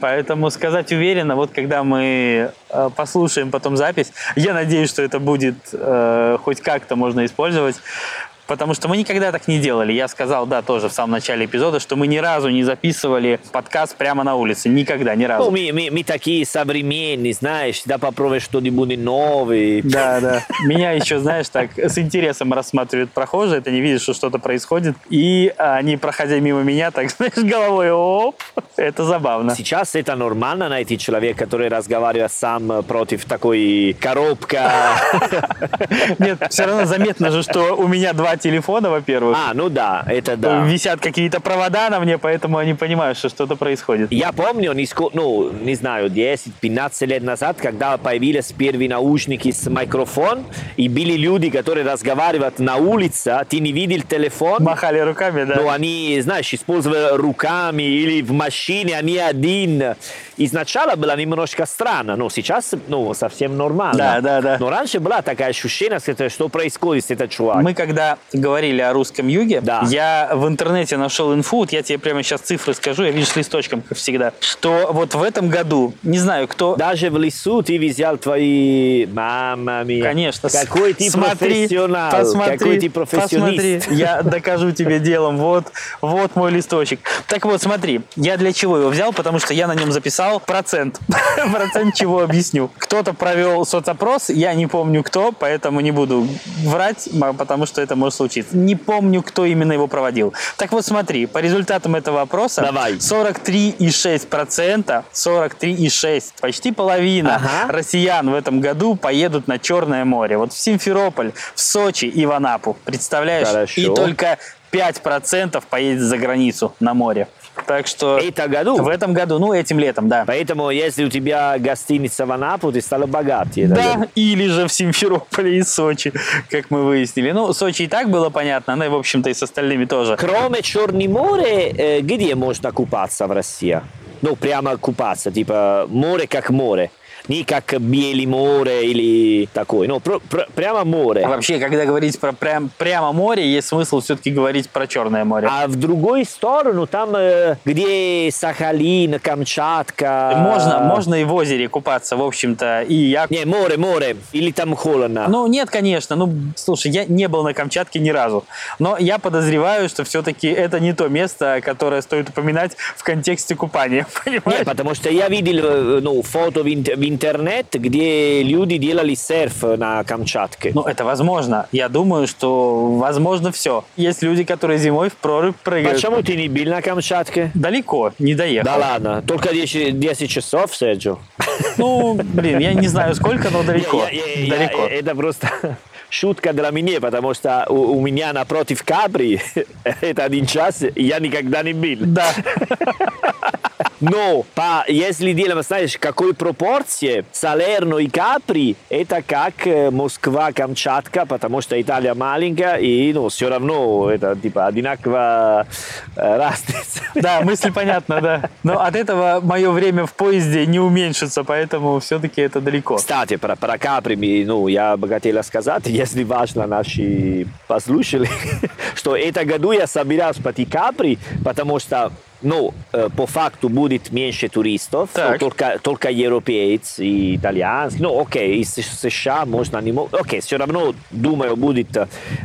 Поэтому сказать уверенно, вот когда мы э, послушаем потом запись, я надеюсь, что это будет э, хоть как-то можно использовать. Потому что мы никогда так не делали. Я сказал, да, тоже в самом начале эпизода, что мы ни разу не записывали подкаст прямо на улице. Никогда, ни Ну, разу. мы, мы, мы такие современные, знаешь, да попробуй что-нибудь новое. Да, да. Меня еще, знаешь, так с интересом рассматривают прохожие, ты не видишь, что что-то происходит. И они, проходя мимо меня, так, [LAUGHS] знаешь, головой, оп, это забавно. Сейчас это нормально найти человека, который разговаривает сам против такой коробка. Нет, все равно заметно же, что у меня два телефона, во-первых. А, ну да, это да. Висят какие-то провода на мне, поэтому они понимают, что что-то происходит. Я помню, ну, не знаю, 10-15 лет назад, когда появились первые наушники с микрофон, и были люди, которые разговаривают на улице, а ты не видел телефон, Махали руками, да. но они, знаешь, использовали руками или в машине, они один. И сначала было немножко странно, но сейчас ну, совсем нормально. Да, да, да. Но раньше была такая ощущение, что что происходит с этим чуваком. Мы когда говорили о русском юге, Да. я в интернете нашел инфу, вот я тебе прямо сейчас цифры скажу, я вижу с листочком, как всегда, что вот в этом году, не знаю, кто... Даже в лесу ты взял твои... Мама мия. Конечно. Какой ты Смотри, профессионал. Посмотри, Какой ты профессионист. посмотри, [LAUGHS] я докажу тебе делом. Вот, вот мой листочек. Так вот, смотри, я для чего его взял? Потому что я на нем записал процент. [LAUGHS] Процент чего объясню. Кто-то провел соцопрос, я не помню кто, поэтому не буду врать, потому что это может случиться. Не помню, кто именно его проводил. Так вот, смотри, по результатам этого опроса Давай. 43,6%, 43,6%, почти половина Ага. россиян в этом году поедут на Черное море. Вот в Симферополь, в Сочи и в Анапу. Представляешь? Хорошо. И только 5% поедет за границу на море. Так что Это году. в этом году, ну, этим летом, да. Поэтому, если у тебя гостиница в Анапу, ты стал богатый. это Да, году. или же в Симферополе и Сочи, как мы выяснили. Ну, Сочи и так было понятно, ну и, в общем-то, и с остальными тоже. Кроме Черного моря, э, где можно купаться в России? Ну, прямо купаться, типа море как море. Не как Белое море или такое. Ну, про- про- прямо море. Вообще, когда говорить про прям, прямо море, есть смысл все-таки говорить про Черное море. А в другую сторону, там, э, где Сахалин, Камчатка... Можно, можно и в озере купаться, в общем-то, и я... Не, море, море. Или там холодно. Ну, нет, конечно. Ну, слушай, я не был на Камчатке ни разу. Но я подозреваю, что все-таки это не то место, которое стоит упоминать в контексте купания. [LAUGHS] Понимаешь? Не, потому что я видел э, ну, фото в, в интернет, где люди делали серф на Камчатке. Ну, это возможно. Я думаю, что возможно все. Есть люди, которые зимой в прорубь прыгают. Почему ты не был на Камчатке? Далеко, не доехал. Да ладно, только 10, 10 часов, Серджо. Ну, блин, я не знаю сколько, но далеко. Я- я- я- далеко. это просто шутка для меня, потому что у, у меня напротив Капри [LAUGHS] это один час, и я никогда не был. Да. [LAUGHS] Но по, если делаем, знаешь, какой пропорции Салерно и Капри, это как Москва, Камчатка, потому что Италия маленькая, и ну, все равно это типа одинаково разница. Да, мысль понятна, да. Но от этого мое время в поезде не уменьшится, поэтому все-таки это далеко. Кстати, про, про Капри, ну, я бы хотел сказать, [LAUGHS] если важно наши послушали, [LAUGHS] что это году я собирался пойти Капри, потому что ну, по факту будет меньше туристов, Так. только, только европейцы и итальянцы. Ну, окей, из США можно не... Окей, все равно, думаю, будет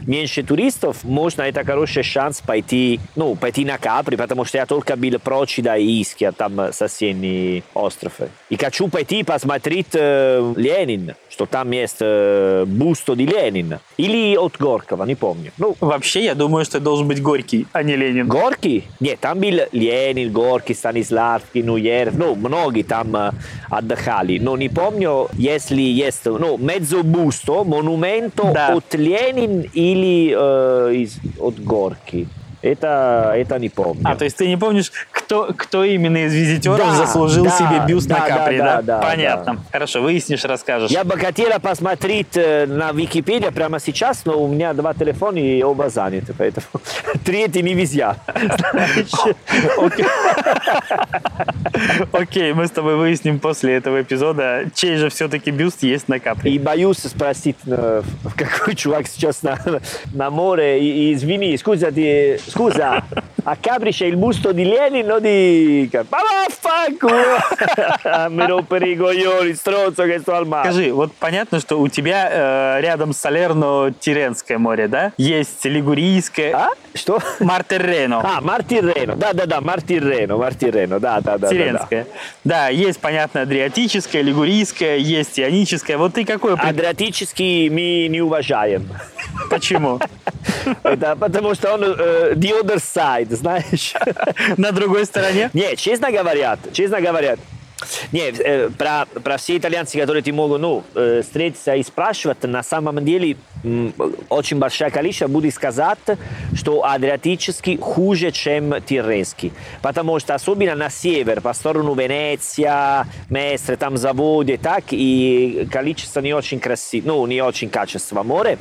меньше туристов. Можно, это хороший шанс пойти, ну, пойти на Капри, потому что я только был Прочида и Иския, там соседние островы. И хочу пойти посмотреть э, Ленин, что там есть э, бусто di Ленина. Или от Горького, не помню. Ну, Вообще, я думаю, что должен быть Горький, а не Ленин. Горький? Нет, там был Ленин, Горький, Станиславский, Нуеров, ну, многие там э, отдыхали. Но не помню, если есть, ну, mezzo busto, монументо Да. от Ленин или э, из, от Горький. Это, это не помню. А, то есть ты не помнишь, кто, кто именно из визитеров Да, заслужил да, себе бюст да, на Капри, да, да? да, да, Понятно. Хорошо, выяснишь, расскажешь. Я бы хотела посмотреть э, на Википедии прямо сейчас, но у меня два телефона и оба заняты, поэтому [LAUGHS] третий нельзя. Знаешь? [LAUGHS] Окей. Мы с тобой выясним после этого эпизода, чей же все-таки бюст есть на Капри. И боюсь спросить, э, какой чувак сейчас на, на море. И, и извини, скуза, ти, скуза, a Capri c'è il busto di Lenin o di... Ma vaffanculo! Mi rompere i coglioni, stronzo che sto al mare. Скажи, вот понятно, что у тебя э, рядом Салерно Тиренское море, да? Есть Лигурийское, А? Что? Мартеррено. А, Мартиррено. Да-да-да, Мартиррено, Мартиррено, да-да-да. Тиренское. Да, есть, понятно, Адриатическое, Лигурийское, есть Ионическое. Вот ты пред- Адриатический мы не уважаем. Почему? [LAUGHS] Это потому что он э, the other side, знаешь. [LAUGHS] На другой стороне? Не, честно говорят, честно говорят, не, э, про, про все итальянцы, которые ты могут ну, э, встретиться и спрашивать, на самом деле м, очень большое количество будет сказать, что адриатический хуже, чем тирренский. Потому что особенно на север, по сторону Венеция, Месtre, там заводы, так, и количество не очень красивое, ну, не очень качество море,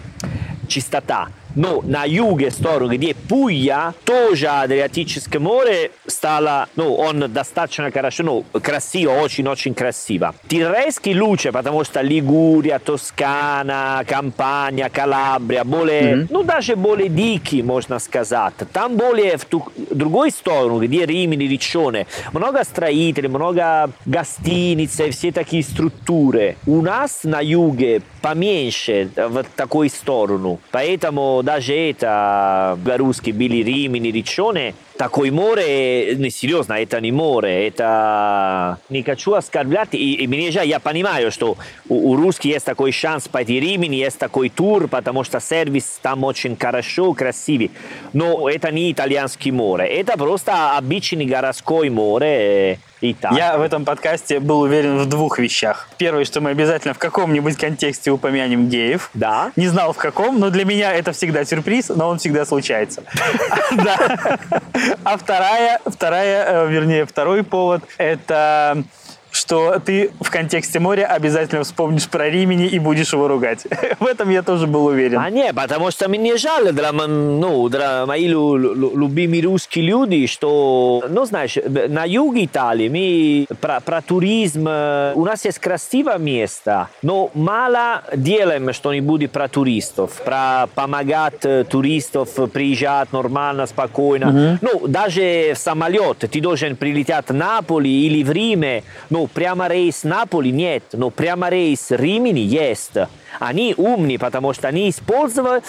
чистота. Но на юге сторону, где Пуя, тоже Адриатическое море стало, ну, он достаточно хорошо, ну, красиво, очень-очень красиво. Тирренский лучше, потому что Лигурия, Тоскана, Кампания, Калабрия, более, ну, даже более дикий, можно сказать. Там более в ту, другой сторону, где Римини, Ричоне, много строителей, много гостиниц, и все такие структуры. У нас на юге поменьше в такой сторону. Поэтому даже это белорусские были Римини, Ричоне, такой море, не серьезно, это не море, это не хочу оскорблять, и, и мне же, я понимаю, что у, у русских есть такой шанс пойти в Римини, есть такой тур, потому что сервис там очень хорошо, красивый, но это не итальянский море, это просто обычный городской море, и так. Я в этом подкасте был уверен в двух вещах. Первое, что мы обязательно в каком-нибудь контексте упомянем геев. Да. Не знал в каком, но для меня это всегда сюрприз, но он всегда случается. [LAUGHS] Да. А вторая, вторая, э, вернее, второй повод – это что ты в контексте моря обязательно вспомнишь про Римини и будешь его ругать. [LAUGHS] В этом я тоже был уверен. А не, потому что мне жаль для, ну, для моих лю- лю- любимых русских людей, что, ну, знаешь, на юге Италии мы про, про туризм, э, у нас есть красивое место, но мало делаем что-нибудь про туристов, про помогать э, туристов приезжать нормально, спокойно. Ну, даже в самолет ты должен прилететь в Наполи или в Риме, ну, прямо рейс Наполи нет, но прямо рейс Римини есть. Они умные, потому что они использовали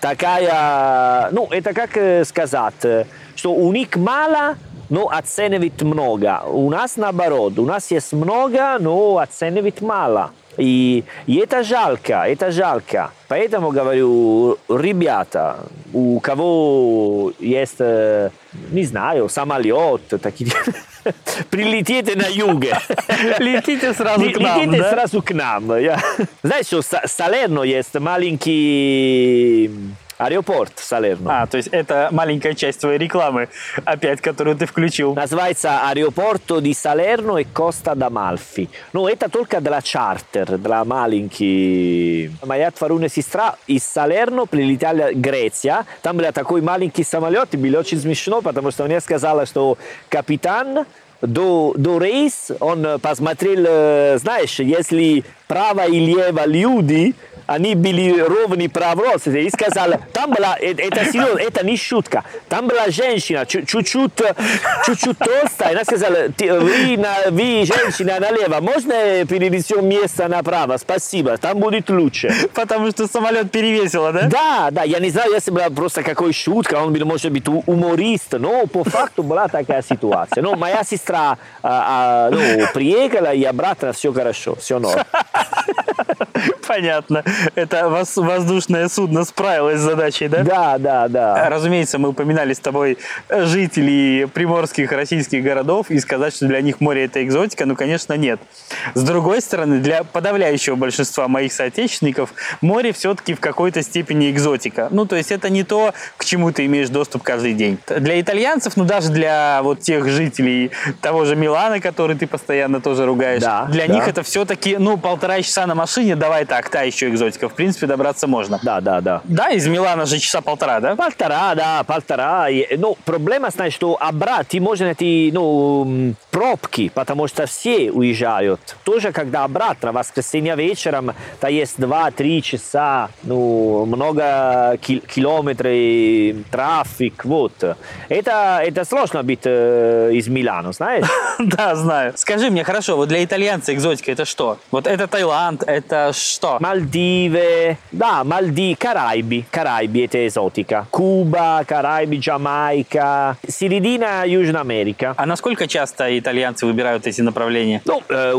такая, ну, это как э, сказать, э, что у них мало, но оценивает много. У нас наоборот, у нас есть много, но оценивает мало. И, и это жалко, это жалко. Поэтому говорю, ребята, у кого есть, э, не знаю, самолет, такие, [LAUGHS] [LAUGHS] прилетите на юге. [LAUGHS] Летите сразу к нам, Летите да? сразу к нам. Я- Знаешь, что Са- Салерно есть маленький Аэропорт Салерно. А, то есть это маленькая часть твоей рекламы, опять, которую ты включил. Называется Аэропорто di Salerno e Costa d'Amalfi. Ну, это только для чартер, для маленьких. Моя тварная сестра из Салерно прилетела в Греция. Там был такой маленький самолет, и было очень смешно, потому что мне сказала, что капитан до, до рейс он посмотрел, знаешь, если право и лево люди, они были ровны правросы и сказали, там была, это серьезно, это не шутка, там была женщина чуть-чуть, чуть-чуть толстая, она сказала, вы, на, вы женщина налево, можно перевезем место направо, спасибо, там будет лучше. Потому что самолет перевесило, да? Да, да, я не знаю, если была просто какой шутка, он был, может быть, уморист, но по факту была такая ситуация. Но моя сестра а, а, ну, приехала, и обратно все хорошо, все норм. Понятно. Это воздушное судно справилось с задачей, да? Да, да, да. Разумеется, мы упоминали с тобой жителей приморских российских городов, и сказать, что для них море это экзотика, ну, конечно, нет. С другой стороны, для подавляющего большинства моих соотечественников море все-таки в какой-то степени экзотика. Ну, то есть это не то, к чему ты имеешь доступ каждый день. Для итальянцев, ну, даже для вот тех жителей того же Милана, который ты постоянно тоже ругаешь, да, для да. них это все-таки, ну, полтора часа на машине, давай так, та еще экзотика. В принципе, добраться можно. Да, да, да. Да, из Милана же часа полтора, да? Полтора, да, полтора. Ну, проблема, знаешь, что обратно можешь найти, ну, пробки, потому что все уезжают. Тоже, когда обратно, воскресенье вечером, то есть 2-3 часа, ну, много кил километров, трафик, вот. Это, это сложно быть э, из Милана, знаешь? [LAUGHS] Да, знаю. Скажи мне, хорошо, вот для итальянца экзотика это что? Вот это Таиланд, это что? Мальдивы, да, Мальдивы, Карайби, Карайби это экзотика. Куба, Карайби, Джамайка, середина Южной Америки. А насколько часто итальянцы выбирают эти направления? Ну, э,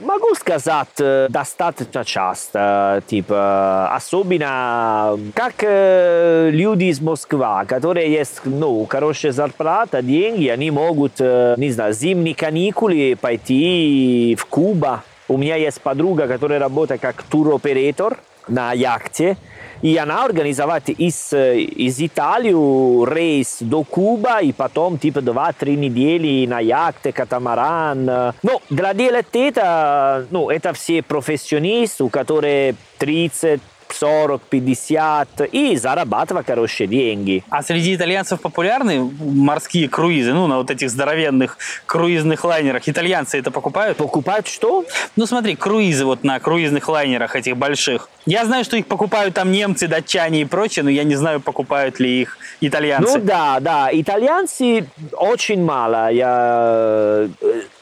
могу сказать, э, достаточно часто. Типа, особенно как э, люди из Москвы, которые есть, ну, хорошая зарплата, деньги, они могут, э, не знаю, зимние каникулы пойти в Куба, у меня есть подруга, которая работает как туроператор на яхте, и она организовала из, из Италии рейс до Куба, и потом типа 2-3 недели на яхте, катамаран. Ну, для делать ну, это все профессионисты, у которых 30 40, 50 и зарабатывать хорошие деньги. А среди итальянцев популярны морские круизы? Ну, на вот этих здоровенных круизных лайнерах. Итальянцы это покупают? Покупают что? Ну, смотри, круизы вот на круизных лайнерах этих больших. Я знаю, что их покупают там немцы, датчане и прочее, но я не знаю, покупают ли их итальянцы. Ну да, да, итальянцы очень мало. Я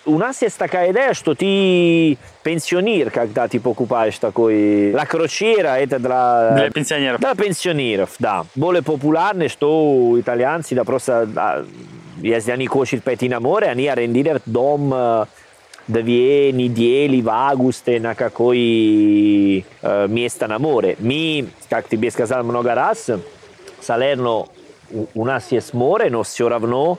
у нас есть такая идея, что ты пенсионер, когда ты покупаешь такой... La crociera это для... Для пенсионеров. Для пенсионеров, да. Более популярно, что итальянцы, да, просто... Да, если они хотят пойти на море, они арендируют дом две недели в августе на какое э, место на море. Мы, как тебе сказал много раз, Салерно у нас есть море, но все равно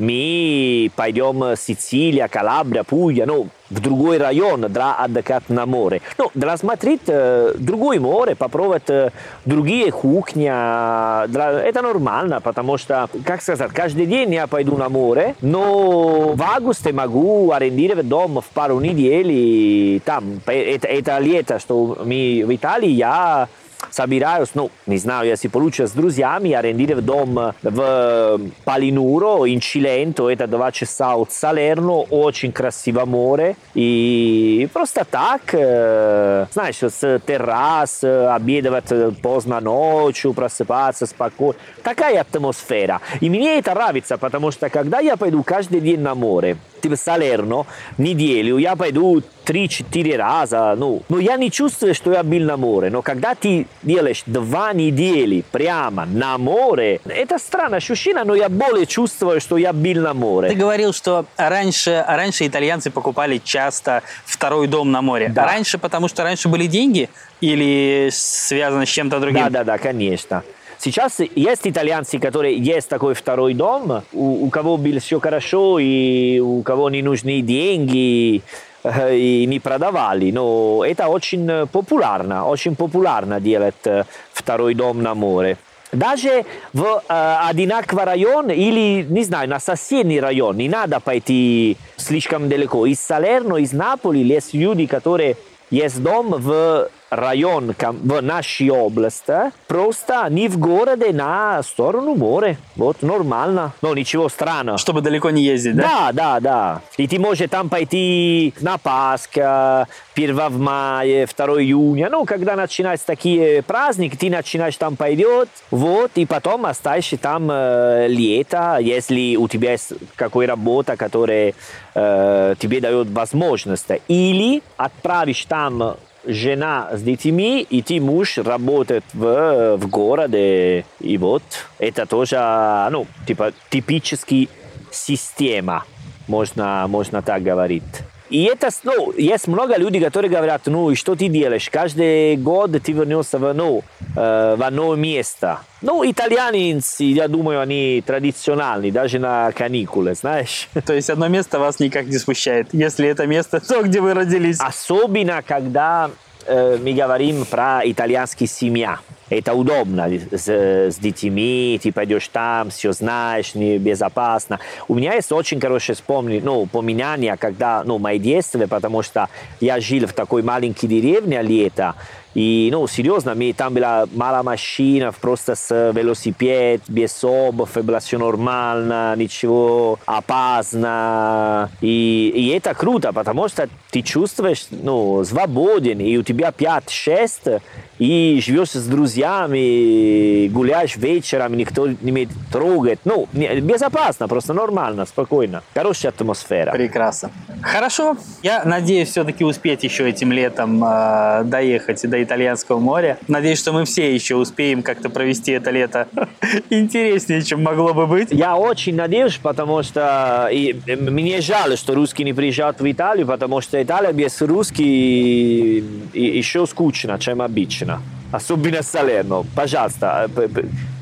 мы пойдем Сицилия, Калабрия, Пугlia, ну, в другой район для отдыхать на море. Ну, для смотреть э, другое море, попробовать э, другие кухни. Для, это нормально, потому что, как сказать, каждый день я пойду на море, но в августе могу арендировать дом в пару недель. И там, это, это лето, что мы в Италии, я собираюсь, ну, не знаю, если получится друзьями, арендировать дом в Палинуро, in Cilento, это два часа от Салерно, очень красивое море, и просто так, знаешь, с террас, обедать поздно ночью, просыпаться спокойно. Такая атмосфера. И мне это нравится, потому что когда я пойду каждый день на море, типа Салерно, неделю, я пойду 3-4 раза, ну, но я не чувствую, что я был на море, но когда ты делаешь два недели прямо на море, это странно ощущение, но я более чувствую, что я был на море. Ты говорил, что раньше, раньше итальянцы покупали часто второй дом на море. Да. Раньше, потому что раньше были деньги или связано с чем-то другим? Да, да, да, конечно. Сейчас есть итальянцы, которые есть такой второй дом, у, у кого было все хорошо и у кого не нужны деньги, и не продавали, но это очень популярно, очень популярно делать второй дом на море. Даже в э, одинаковый район или, не знаю, на соседний район, не надо пойти слишком далеко. Из Салерно, из Наполи есть люди, которые есть дом в район в нашей области, просто не в городе, на сторону моря. Вот нормально. Но ничего странного. Чтобы далеко не ездить, да? Да, да, да. И ты можешь там пойти на Пасха, 1 мая, 2 июня. Ну, когда начинаются такие праздники, ты начинаешь там пойдет, вот, и потом оставишься там э, лето, если у тебя есть какая работа, которая э, тебе дает возможность. Или отправишь там жена с детьми, и ты муж работает в, в городе. И вот это тоже, ну, типа, типический система, можно, можно так говорить. И это, ну, есть много людей, которые говорят, ну, и что ты делаешь? Каждый год ты вернешься в, ну, э, в новое место. Ну, итальяне, я думаю, они традиционные, даже на каникулы, знаешь. То есть одно место вас никак не смущает, если это место то, где вы родились? Особенно, когда э, мы говорим про итальянские семья это удобно с, с детьми, ты пойдешь там, все знаешь, безопасно. У меня есть очень хорошее вспомни, ну, поминание, когда, ну, мои детства, потому что я жил в такой маленькой деревне лето, и, ну, серьезно, мне там была мало машин, просто с велосипед, без обувь, было все нормально, ничего опасно. И, и это круто, потому что ты чувствуешь, ну, свободен, и у тебя 5-6 и живешь с друзьями, гуляешь вечером, никто не трогать. Ну, безопасно, просто нормально, спокойно. Хорошая атмосфера. Прекрасно. Хорошо. Я надеюсь все-таки успеть еще этим летом э, доехать до Итальянского моря. Надеюсь, что мы все еще успеем как-то провести это лето [LAUGHS] интереснее, чем могло бы быть. Я очень надеюсь, потому что и, мне жаль, что русские не приезжают в Италию, потому что Италия без русских еще скучно, чем обычно. Особенно Салерно. Пожалуйста,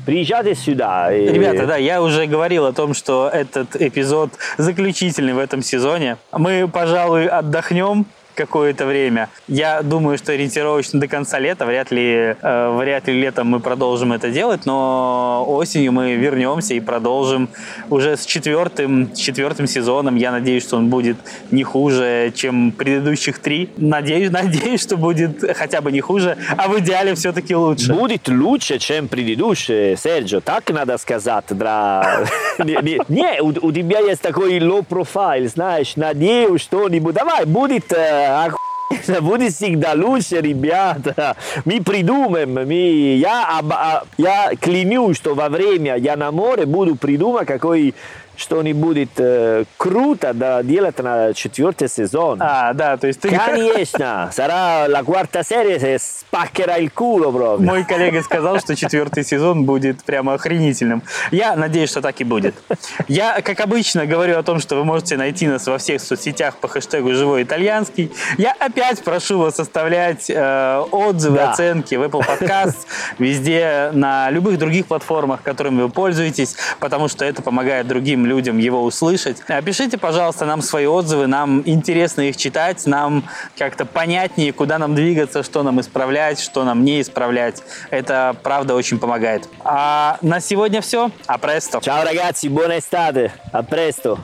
приезжайте сюда. Ребята, да, я уже говорил о том, что этот эпизод заключительный в этом сезоне. Мы, пожалуй, отдохнем какое-то время. Я думаю, что ориентировочно до конца лета, вряд ли, э, вряд ли летом мы продолжим это делать, но осенью мы вернемся и продолжим уже с четвертым, с четвертым сезоном. Я надеюсь, что он будет не хуже, чем предыдущих три. Надеюсь, [LAUGHS] надеюсь, что будет хотя бы не хуже, а в идеале все-таки лучше. Будет лучше, чем предыдущий, Серджо. Так надо сказать. Да. [LAUGHS] Не, у тебя есть такой low profile, знаешь, надеюсь, что-нибудь. Давай, будет э, охуенно, будет всегда лучше, ребята. Мы придумаем. Мы, я, я клянусь, что во время я на море буду придумать какой что не будет э, круто да, делать на четвертый сезон. А, да, то есть ты... Конечно, sarà la quarta serie se spaccherà il culo proprio. Мой коллега сказал, что четвертый сезон будет прямо охренительным. Я надеюсь, что так и будет. Я, как обычно, говорю о том, что вы можете найти нас во всех соцсетях по хэштегу «Живой итальянский». Я опять прошу вас оставлять э, отзывы, да. оценки в Apple Podcasts, везде, на любых других платформах, которыми вы пользуетесь, потому что это помогает другим людям его услышать. Пишите, пожалуйста, нам свои отзывы, нам интересно их читать, нам как-то понятнее, куда нам двигаться, что нам исправлять, что нам не исправлять. Это, правда, очень помогает. А на сегодня все. А престо. Ciao ragazzi, buona estate. Presto.